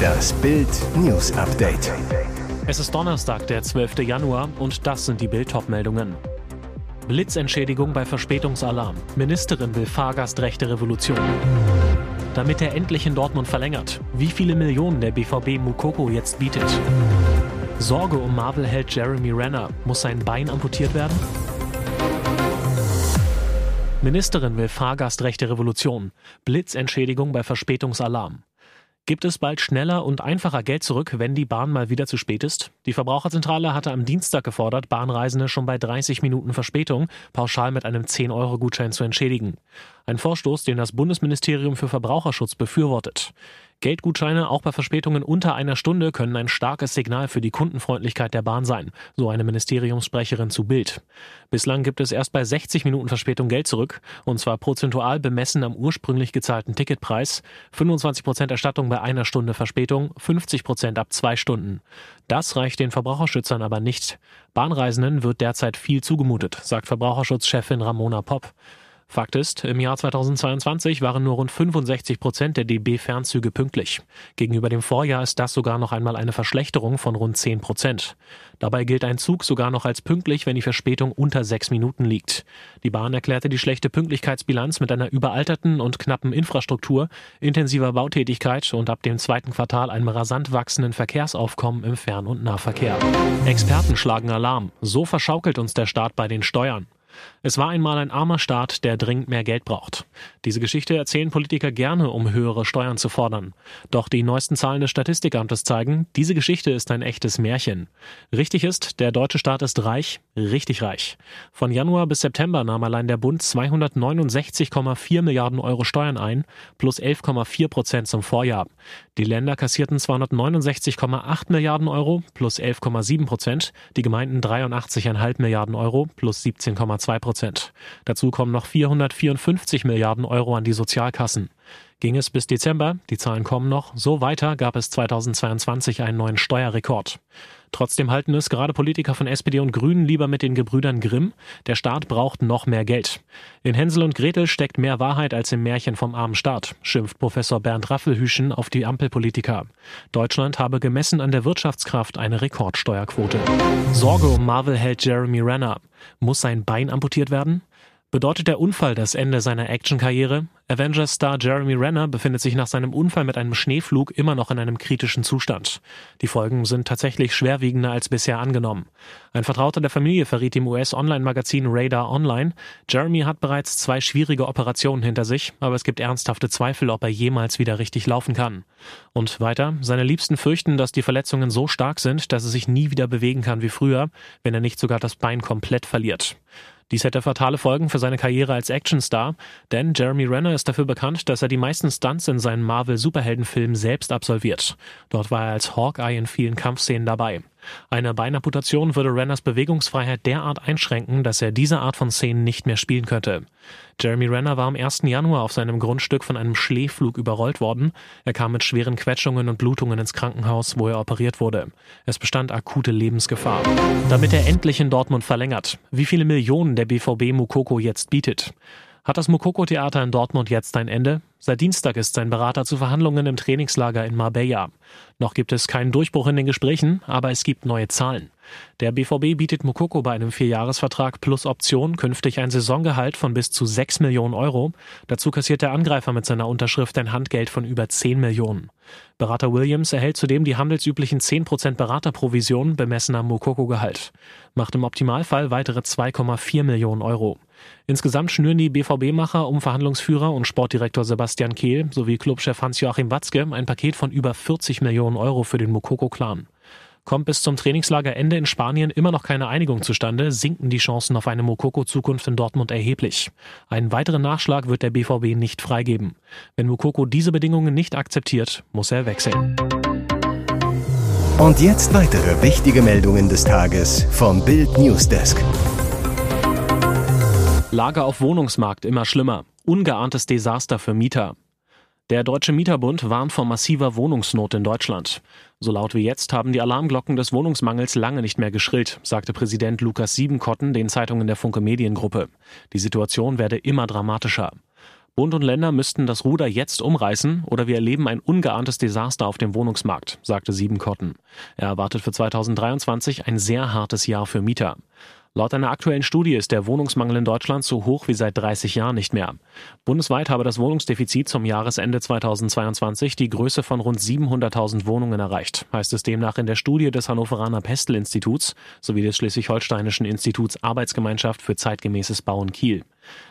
Das Bild News Update. Es ist Donnerstag, der 12. Januar und das sind die Bild meldungen Blitzentschädigung bei Verspätungsalarm. Ministerin will Fahrgastrechte Revolution. Damit er endlich in Dortmund verlängert. Wie viele Millionen der BVB Mukoko jetzt bietet. Sorge um Marvel-Held Jeremy Renner. Muss sein Bein amputiert werden? Ministerin will Fahrgastrechte Revolution. Blitzentschädigung bei Verspätungsalarm. Gibt es bald schneller und einfacher Geld zurück, wenn die Bahn mal wieder zu spät ist? Die Verbraucherzentrale hatte am Dienstag gefordert, Bahnreisende schon bei 30 Minuten Verspätung pauschal mit einem 10-Euro-Gutschein zu entschädigen. Ein Vorstoß, den das Bundesministerium für Verbraucherschutz befürwortet. Geldgutscheine auch bei Verspätungen unter einer Stunde können ein starkes Signal für die Kundenfreundlichkeit der Bahn sein, so eine Ministeriumssprecherin zu Bild. Bislang gibt es erst bei 60 Minuten Verspätung Geld zurück, und zwar prozentual bemessen am ursprünglich gezahlten Ticketpreis, 25 Prozent Erstattung bei einer Stunde Verspätung, 50 Prozent ab zwei Stunden. Das reicht den Verbraucherschützern aber nicht. Bahnreisenden wird derzeit viel zugemutet, sagt Verbraucherschutzchefin Ramona Popp. Fakt ist, im Jahr 2022 waren nur rund 65 Prozent der DB-Fernzüge pünktlich. Gegenüber dem Vorjahr ist das sogar noch einmal eine Verschlechterung von rund 10 Prozent. Dabei gilt ein Zug sogar noch als pünktlich, wenn die Verspätung unter sechs Minuten liegt. Die Bahn erklärte die schlechte Pünktlichkeitsbilanz mit einer überalterten und knappen Infrastruktur, intensiver Bautätigkeit und ab dem zweiten Quartal einem rasant wachsenden Verkehrsaufkommen im Fern- und Nahverkehr. Experten schlagen Alarm. So verschaukelt uns der Staat bei den Steuern. Es war einmal ein armer Staat, der dringend mehr Geld braucht. Diese Geschichte erzählen Politiker gerne, um höhere Steuern zu fordern. Doch die neuesten Zahlen des Statistikamtes zeigen, diese Geschichte ist ein echtes Märchen. Richtig ist, der deutsche Staat ist reich, richtig reich. Von Januar bis September nahm allein der Bund 269,4 Milliarden Euro Steuern ein, plus 11,4 Prozent zum Vorjahr. Die Länder kassierten 269,8 Milliarden Euro, plus 11,7 Prozent, die Gemeinden 83,5 Milliarden Euro, plus 17,2 Prozent. Dazu kommen noch 454 Milliarden Euro an die Sozialkassen. Ging es bis Dezember, die Zahlen kommen noch, so weiter gab es 2022 einen neuen Steuerrekord. Trotzdem halten es gerade Politiker von SPD und Grünen lieber mit den Gebrüdern Grimm. Der Staat braucht noch mehr Geld. In Hänsel und Gretel steckt mehr Wahrheit als im Märchen vom armen Staat, schimpft Professor Bernd Raffelhüschen auf die Ampelpolitiker. Deutschland habe gemessen an der Wirtschaftskraft eine Rekordsteuerquote. Sorge um Marvel-Held Jeremy Renner. Muss sein Bein amputiert werden? Bedeutet der Unfall das Ende seiner Actionkarriere? Avengers-Star Jeremy Renner befindet sich nach seinem Unfall mit einem Schneeflug immer noch in einem kritischen Zustand. Die Folgen sind tatsächlich schwerwiegender als bisher angenommen. Ein Vertrauter der Familie verriet dem US-Online-Magazin Radar Online, Jeremy hat bereits zwei schwierige Operationen hinter sich, aber es gibt ernsthafte Zweifel, ob er jemals wieder richtig laufen kann. Und weiter, seine Liebsten fürchten, dass die Verletzungen so stark sind, dass er sich nie wieder bewegen kann wie früher, wenn er nicht sogar das Bein komplett verliert. Dies hätte fatale Folgen für seine Karriere als Actionstar, denn Jeremy Renner ist dafür bekannt, dass er die meisten Stunts in seinen Marvel-Superheldenfilmen selbst absolviert. Dort war er als Hawkeye in vielen Kampfszenen dabei. Eine Beinamputation würde Renners Bewegungsfreiheit derart einschränken, dass er diese Art von Szenen nicht mehr spielen könnte. Jeremy Renner war am 1. Januar auf seinem Grundstück von einem Schleeflug überrollt worden. Er kam mit schweren Quetschungen und Blutungen ins Krankenhaus, wo er operiert wurde. Es bestand akute Lebensgefahr. Damit er endlich in Dortmund verlängert. Wie viele Millionen der BVB Mukoko jetzt bietet. Hat das Mokoko-Theater in Dortmund jetzt ein Ende? Seit Dienstag ist sein Berater zu Verhandlungen im Trainingslager in Marbella. Noch gibt es keinen Durchbruch in den Gesprächen, aber es gibt neue Zahlen. Der BVB bietet Mokoko bei einem Vierjahresvertrag plus Option künftig ein Saisongehalt von bis zu 6 Millionen Euro. Dazu kassiert der Angreifer mit seiner Unterschrift ein Handgeld von über 10 Millionen. Berater Williams erhält zudem die handelsüblichen 10% Beraterprovision bemessen am Mokoko-Gehalt. Macht im Optimalfall weitere 2,4 Millionen Euro. Insgesamt schnüren die BVB-Macher um Verhandlungsführer und Sportdirektor Sebastian Kehl sowie Clubchef Hans-Joachim Watzke ein Paket von über 40 Millionen Euro für den Mokoko-Clan. Kommt bis zum Trainingslagerende in Spanien immer noch keine Einigung zustande, sinken die Chancen auf eine Mokoko-Zukunft in Dortmund erheblich. Einen weiteren Nachschlag wird der BVB nicht freigeben. Wenn Mokoko diese Bedingungen nicht akzeptiert, muss er wechseln. Und jetzt weitere wichtige Meldungen des Tages vom Bild Newsdesk. Lage auf Wohnungsmarkt immer schlimmer. Ungeahntes Desaster für Mieter. Der Deutsche Mieterbund warnt vor massiver Wohnungsnot in Deutschland. So laut wie jetzt haben die Alarmglocken des Wohnungsmangels lange nicht mehr geschrillt, sagte Präsident Lukas Siebenkotten den Zeitungen der Funke Mediengruppe. Die Situation werde immer dramatischer. Bund und Länder müssten das Ruder jetzt umreißen oder wir erleben ein ungeahntes Desaster auf dem Wohnungsmarkt, sagte Siebenkotten. Er erwartet für 2023 ein sehr hartes Jahr für Mieter. Laut einer aktuellen Studie ist der Wohnungsmangel in Deutschland so hoch wie seit 30 Jahren nicht mehr. Bundesweit habe das Wohnungsdefizit zum Jahresende 2022 die Größe von rund 700.000 Wohnungen erreicht, heißt es demnach in der Studie des Hannoveraner Pestel-Instituts sowie des Schleswig-Holsteinischen Instituts Arbeitsgemeinschaft für zeitgemäßes Bauen Kiel.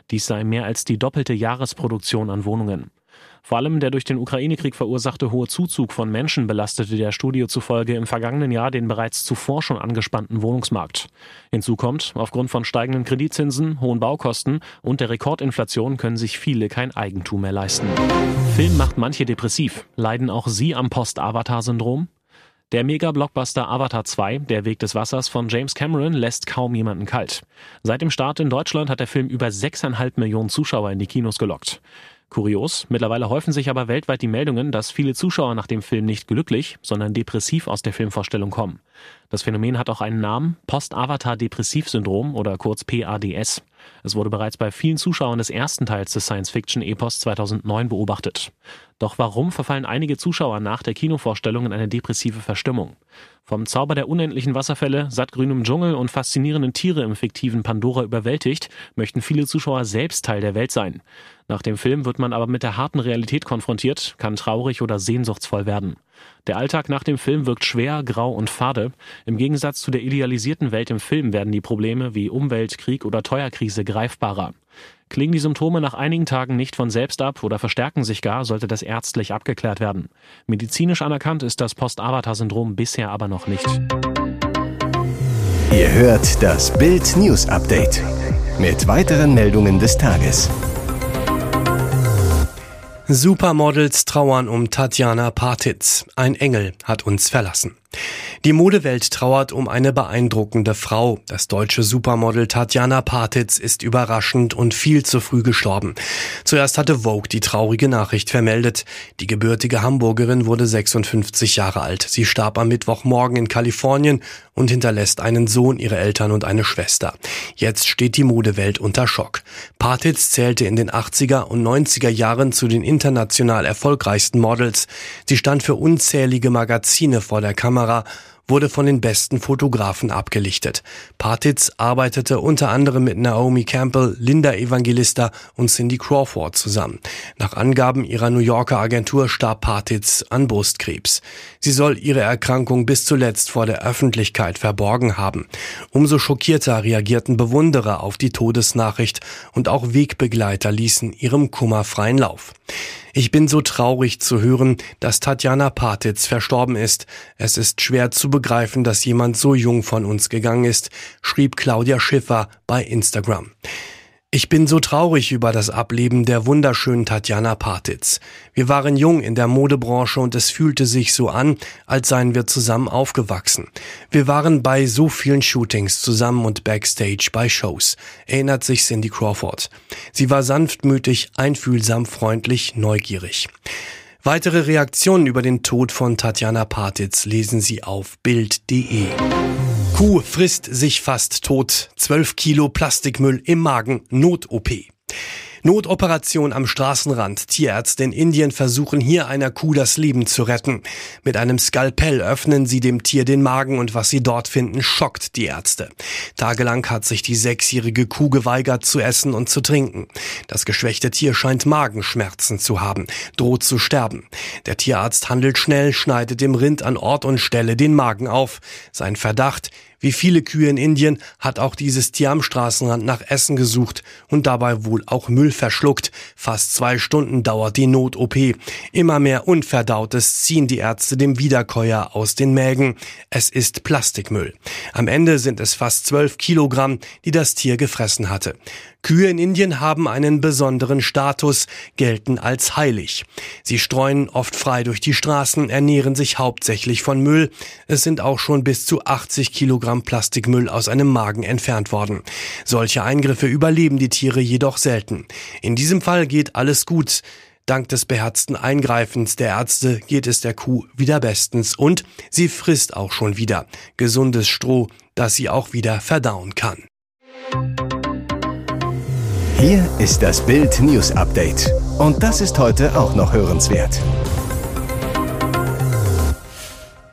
Dies sei mehr als die doppelte Jahresproduktion an Wohnungen. Vor allem der durch den Ukraine-Krieg verursachte hohe Zuzug von Menschen belastete der Studie zufolge im vergangenen Jahr den bereits zuvor schon angespannten Wohnungsmarkt. Hinzu kommt, aufgrund von steigenden Kreditzinsen, hohen Baukosten und der Rekordinflation können sich viele kein Eigentum mehr leisten. Film macht manche depressiv. Leiden auch Sie am Post-Avatar-Syndrom? Der Mega-Blockbuster Avatar 2, Der Weg des Wassers von James Cameron, lässt kaum jemanden kalt. Seit dem Start in Deutschland hat der Film über 6,5 Millionen Zuschauer in die Kinos gelockt. Kurios, mittlerweile häufen sich aber weltweit die Meldungen, dass viele Zuschauer nach dem Film nicht glücklich, sondern depressiv aus der Filmvorstellung kommen. Das Phänomen hat auch einen Namen, Post-Avatar-Depressiv-Syndrom oder kurz PADS. Es wurde bereits bei vielen Zuschauern des ersten Teils des Science-Fiction-Epos 2009 beobachtet. Doch warum verfallen einige Zuschauer nach der Kinovorstellung in eine depressive Verstimmung? Vom Zauber der unendlichen Wasserfälle, sattgrünem Dschungel und faszinierenden Tiere im fiktiven Pandora überwältigt, möchten viele Zuschauer selbst Teil der Welt sein. Nach dem Film wird man aber mit der harten Realität konfrontiert, kann traurig oder sehnsuchtsvoll werden. Der Alltag nach dem Film wirkt schwer, grau und fade. Im Gegensatz zu der idealisierten Welt im Film werden die Probleme wie Umwelt, Krieg oder Teuerkrise greifbarer. Klingen die Symptome nach einigen Tagen nicht von selbst ab oder verstärken sich gar, sollte das ärztlich abgeklärt werden. Medizinisch anerkannt ist das Post-Avatar-Syndrom bisher aber noch nicht. Ihr hört das Bild News Update mit weiteren Meldungen des Tages. Supermodels trauern um Tatjana Partitz. Ein Engel hat uns verlassen. Die Modewelt trauert um eine beeindruckende Frau. Das deutsche Supermodel Tatjana Partitz ist überraschend und viel zu früh gestorben. Zuerst hatte Vogue die traurige Nachricht vermeldet. Die gebürtige Hamburgerin wurde 56 Jahre alt. Sie starb am Mittwochmorgen in Kalifornien und hinterlässt einen Sohn, ihre Eltern und eine Schwester. Jetzt steht die Modewelt unter Schock. Partitz zählte in den 80er und 90er Jahren zu den international erfolgreichsten Models. Sie stand für unzählige Magazine vor der Kamera wurde von den besten Fotografen abgelichtet. Partitz arbeitete unter anderem mit Naomi Campbell, Linda Evangelista und Cindy Crawford zusammen. Nach Angaben ihrer New Yorker Agentur starb Partitz an Brustkrebs. Sie soll ihre Erkrankung bis zuletzt vor der Öffentlichkeit verborgen haben. Umso schockierter reagierten Bewunderer auf die Todesnachricht und auch Wegbegleiter ließen ihrem Kummer freien Lauf. Ich bin so traurig zu hören, dass Tatjana Partitz verstorben ist. Es ist schwer zu begreifen, dass jemand so jung von uns gegangen ist, schrieb Claudia Schiffer bei Instagram. Ich bin so traurig über das Ableben der wunderschönen Tatjana Partitz. Wir waren jung in der Modebranche und es fühlte sich so an, als seien wir zusammen aufgewachsen. Wir waren bei so vielen Shootings zusammen und backstage bei Shows, erinnert sich Cindy Crawford. Sie war sanftmütig, einfühlsam, freundlich, neugierig. Weitere Reaktionen über den Tod von Tatjana Partitz lesen Sie auf Bild.de. Kuh frisst sich fast tot. 12 Kilo Plastikmüll im Magen. Not-OP. Notoperation am Straßenrand. Tierärzte in Indien versuchen hier einer Kuh das Leben zu retten. Mit einem Skalpell öffnen sie dem Tier den Magen und was sie dort finden, schockt die Ärzte. Tagelang hat sich die sechsjährige Kuh geweigert zu essen und zu trinken. Das geschwächte Tier scheint Magenschmerzen zu haben, droht zu sterben. Der Tierarzt handelt schnell, schneidet dem Rind an Ort und Stelle den Magen auf. Sein Verdacht, wie viele Kühe in Indien hat auch dieses Tier am Straßenrand nach Essen gesucht und dabei wohl auch Müll verschluckt. Fast zwei Stunden dauert die Not-OP. Immer mehr Unverdautes ziehen die Ärzte dem Wiederkäuer aus den Mägen. Es ist Plastikmüll. Am Ende sind es fast zwölf Kilogramm, die das Tier gefressen hatte. Kühe in Indien haben einen besonderen Status, gelten als heilig. Sie streuen oft frei durch die Straßen, ernähren sich hauptsächlich von Müll. Es sind auch schon bis zu 80 Kilogramm Plastikmüll aus einem Magen entfernt worden. Solche Eingriffe überleben die Tiere jedoch selten. In diesem Fall geht alles gut. Dank des beherzten Eingreifens der Ärzte geht es der Kuh wieder bestens und sie frisst auch schon wieder gesundes Stroh, das sie auch wieder verdauen kann. Hier ist das Bild News Update. Und das ist heute auch noch hörenswert.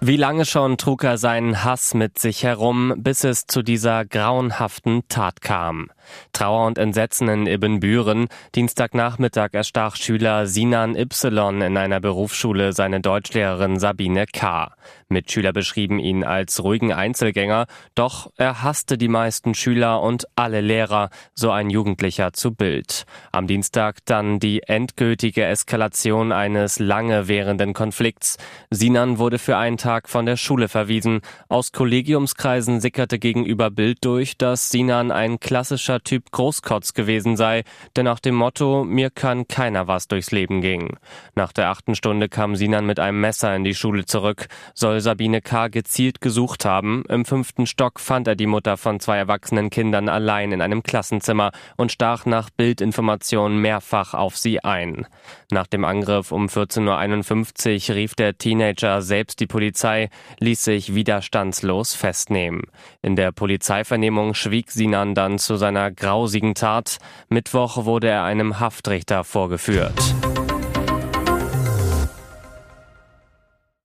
Wie lange schon trug er seinen Hass mit sich herum, bis es zu dieser grauenhaften Tat kam? Trauer und Entsetzen in Ibbenbüren. Dienstagnachmittag erstach Schüler Sinan Y in einer Berufsschule seine Deutschlehrerin Sabine K. Mitschüler beschrieben ihn als ruhigen Einzelgänger, doch er hasste die meisten Schüler und alle Lehrer, so ein Jugendlicher zu Bild. Am Dienstag dann die endgültige Eskalation eines lange währenden Konflikts. Sinan wurde für einen Tag von der Schule verwiesen. Aus Kollegiumskreisen sickerte gegenüber Bild durch, dass Sinan ein klassischer Typ Großkotz gewesen sei, der nach dem Motto mir kann keiner was durchs Leben ging. Nach der achten Stunde kam Sinan mit einem Messer in die Schule zurück, soll Sabine K. gezielt gesucht haben. Im fünften Stock fand er die Mutter von zwei erwachsenen Kindern allein in einem Klassenzimmer und stach nach Bildinformationen mehrfach auf sie ein. Nach dem Angriff um 14.51 Uhr rief der Teenager selbst die Polizei, ließ sich widerstandslos festnehmen. In der Polizeivernehmung schwieg Sinan dann zu seiner grausigen Tat. Mittwoch wurde er einem Haftrichter vorgeführt.